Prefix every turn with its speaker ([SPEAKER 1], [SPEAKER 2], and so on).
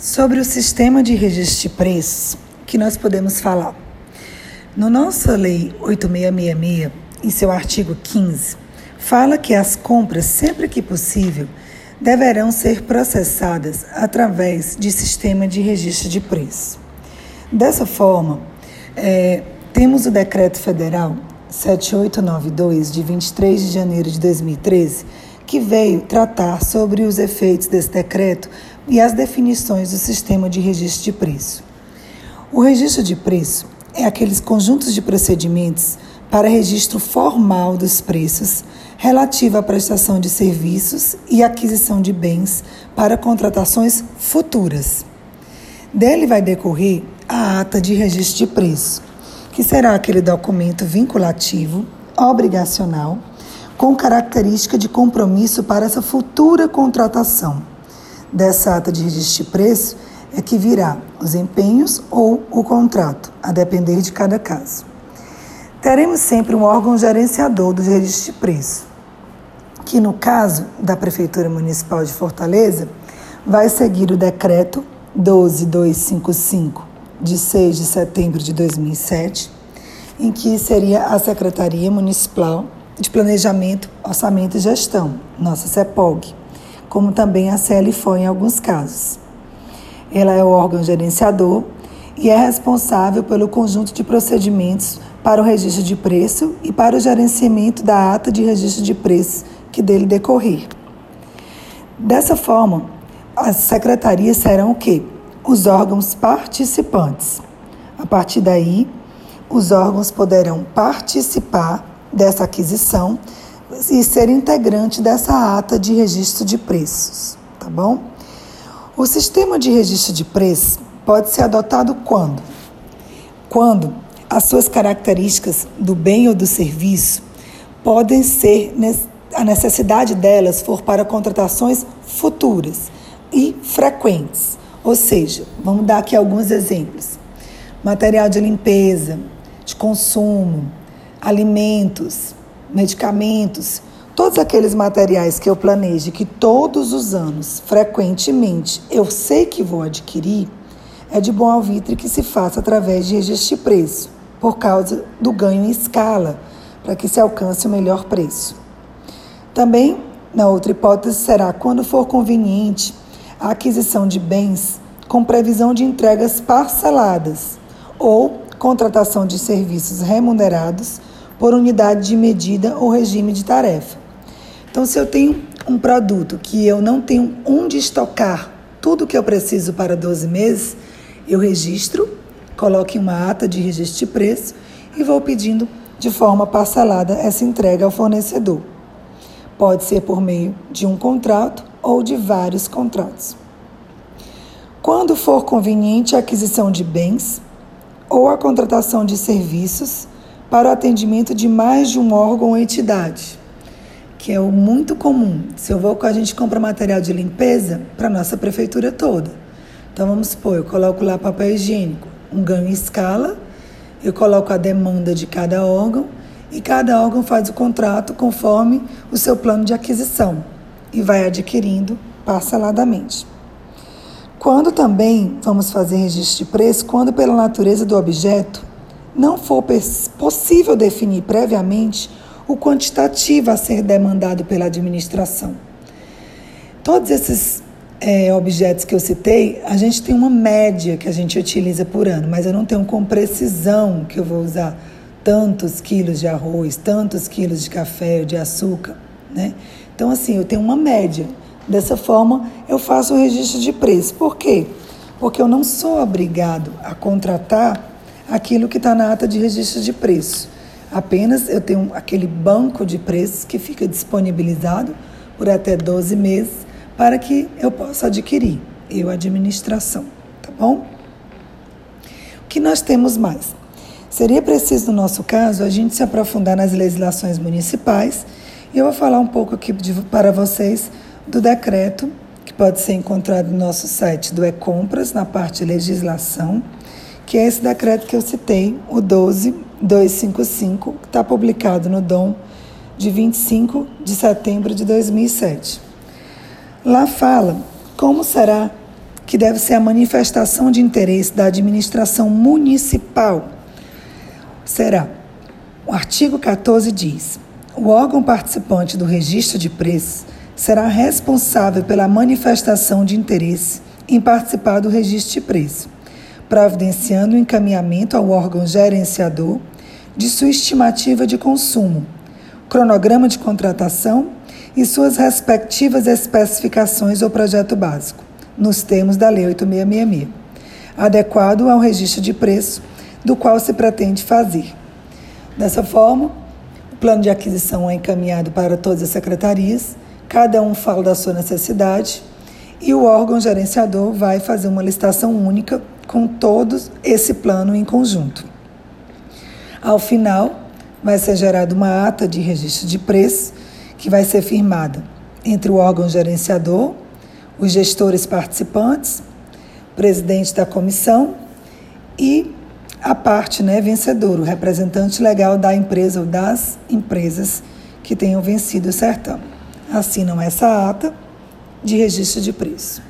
[SPEAKER 1] Sobre o sistema de registro de preços, que nós podemos falar? No nossa Lei 8666, em seu artigo 15, fala que as compras, sempre que possível, deverão ser processadas através de sistema de registro de preços. Dessa forma, é, temos o Decreto Federal 7892, de 23 de janeiro de 2013, que veio tratar sobre os efeitos desse decreto e as definições do sistema de registro de preço. O registro de preço é aqueles conjuntos de procedimentos para registro formal dos preços relativo à prestação de serviços e aquisição de bens para contratações futuras. Dele vai decorrer a ata de registro de preço, que será aquele documento vinculativo, obrigacional, com característica de compromisso para essa futura contratação. Dessa ata de registro de preço é que virá os empenhos ou o contrato, a depender de cada caso. Teremos sempre um órgão gerenciador do registro de preço, que no caso da Prefeitura Municipal de Fortaleza, vai seguir o decreto 12255 de 6 de setembro de 2007, em que seria a Secretaria Municipal de Planejamento, Orçamento e Gestão, nossa CEPOG, como também a CLFO em alguns casos. Ela é o órgão gerenciador e é responsável pelo conjunto de procedimentos para o registro de preço e para o gerenciamento da ata de registro de preço que dele decorrer. Dessa forma, as secretarias serão o quê? Os órgãos participantes. A partir daí, os órgãos poderão participar dessa aquisição e ser integrante dessa ata de registro de preços, tá bom? O sistema de registro de preços pode ser adotado quando? Quando as suas características do bem ou do serviço podem ser a necessidade delas for para contratações futuras e frequentes. Ou seja, vamos dar aqui alguns exemplos: material de limpeza, de consumo, alimentos, medicamentos, todos aqueles materiais que eu planejo que todos os anos, frequentemente, eu sei que vou adquirir, é de bom alvitre que se faça através de registro de preço, por causa do ganho em escala, para que se alcance o melhor preço. Também, na outra hipótese, será quando for conveniente a aquisição de bens com previsão de entregas parceladas ou contratação de serviços remunerados por unidade de medida ou regime de tarefa. Então, se eu tenho um produto que eu não tenho onde estocar tudo que eu preciso para 12 meses, eu registro, coloco em uma ata de registro de preço e vou pedindo de forma parcelada essa entrega ao fornecedor. Pode ser por meio de um contrato ou de vários contratos. Quando for conveniente a aquisição de bens ou a contratação de serviços, para o atendimento de mais de um órgão ou entidade, que é o muito comum. Se eu vou, a gente compra material de limpeza para a nossa prefeitura toda. Então vamos supor, eu coloco lá papel higiênico, um ganho em escala, eu coloco a demanda de cada órgão e cada órgão faz o contrato conforme o seu plano de aquisição e vai adquirindo parceladamente. Quando também vamos fazer registro de preço, quando pela natureza do objeto não for possível definir previamente o quantitativo a ser demandado pela administração. Todos esses é, objetos que eu citei, a gente tem uma média que a gente utiliza por ano, mas eu não tenho com precisão que eu vou usar tantos quilos de arroz, tantos quilos de café ou de açúcar, né? Então, assim, eu tenho uma média. Dessa forma, eu faço o registro de preço. Por quê? Porque eu não sou obrigado a contratar aquilo que está na ata de registro de preço. Apenas eu tenho aquele banco de preços que fica disponibilizado por até 12 meses para que eu possa adquirir, eu, administração, tá bom? O que nós temos mais? Seria preciso, no nosso caso, a gente se aprofundar nas legislações municipais e eu vou falar um pouco aqui de, para vocês do decreto que pode ser encontrado no nosso site do E-Compras, na parte legislação que é esse decreto que eu citei, o 12255, que está publicado no DOM de 25 de setembro de 2007. Lá fala como será que deve ser a manifestação de interesse da administração municipal. Será. O artigo 14 diz: o órgão participante do registro de preços será responsável pela manifestação de interesse em participar do registro de preços, providenciando o encaminhamento ao órgão gerenciador de sua estimativa de consumo, cronograma de contratação e suas respectivas especificações ou projeto básico, nos termos da Lei 8666, adequado ao registro de preço do qual se pretende fazer. Dessa forma, o plano de aquisição é encaminhado para todas as secretarias, cada um fala da sua necessidade e o órgão gerenciador vai fazer uma licitação única com todos esse plano em conjunto. Ao final, vai ser gerada uma ata de registro de preço que vai ser firmada entre o órgão gerenciador, os gestores participantes, presidente da comissão e a parte né, vencedora, o representante legal da empresa ou das empresas que tenham vencido o certame. Assinam essa ata de registro de preço.